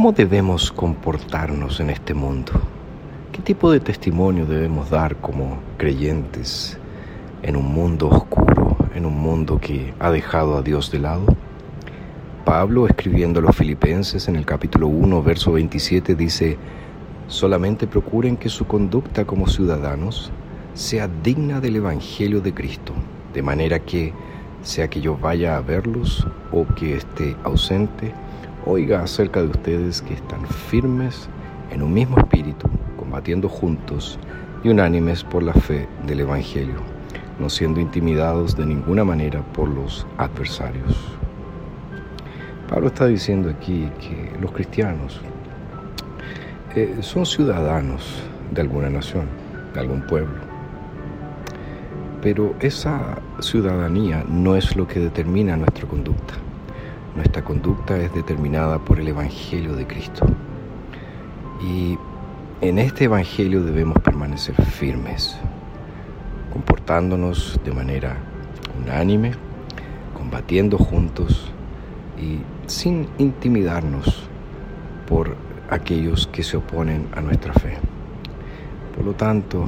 ¿Cómo debemos comportarnos en este mundo? ¿Qué tipo de testimonio debemos dar como creyentes en un mundo oscuro, en un mundo que ha dejado a Dios de lado? Pablo, escribiendo a los filipenses en el capítulo 1, verso 27, dice, solamente procuren que su conducta como ciudadanos sea digna del Evangelio de Cristo, de manera que, sea que yo vaya a verlos o que esté ausente, oiga acerca de ustedes que están firmes en un mismo espíritu, combatiendo juntos y unánimes por la fe del Evangelio, no siendo intimidados de ninguna manera por los adversarios. Pablo está diciendo aquí que los cristianos eh, son ciudadanos de alguna nación, de algún pueblo. Pero esa ciudadanía no es lo que determina nuestra conducta. Nuestra conducta es determinada por el Evangelio de Cristo. Y en este Evangelio debemos permanecer firmes, comportándonos de manera unánime, combatiendo juntos y sin intimidarnos por aquellos que se oponen a nuestra fe. Por lo tanto,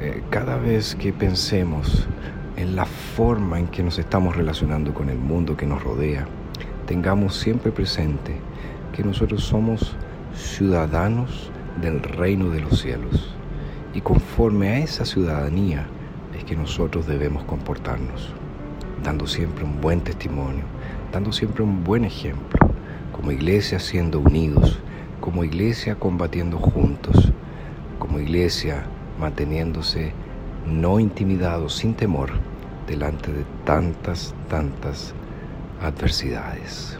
eh, cada vez que pensemos en la forma en que nos estamos relacionando con el mundo que nos rodea, tengamos siempre presente que nosotros somos ciudadanos del reino de los cielos. Y conforme a esa ciudadanía es que nosotros debemos comportarnos, dando siempre un buen testimonio, dando siempre un buen ejemplo, como iglesia siendo unidos, como iglesia combatiendo juntos, como iglesia manteniéndose no intimidados, sin temor, delante de tantas, tantas adversidades.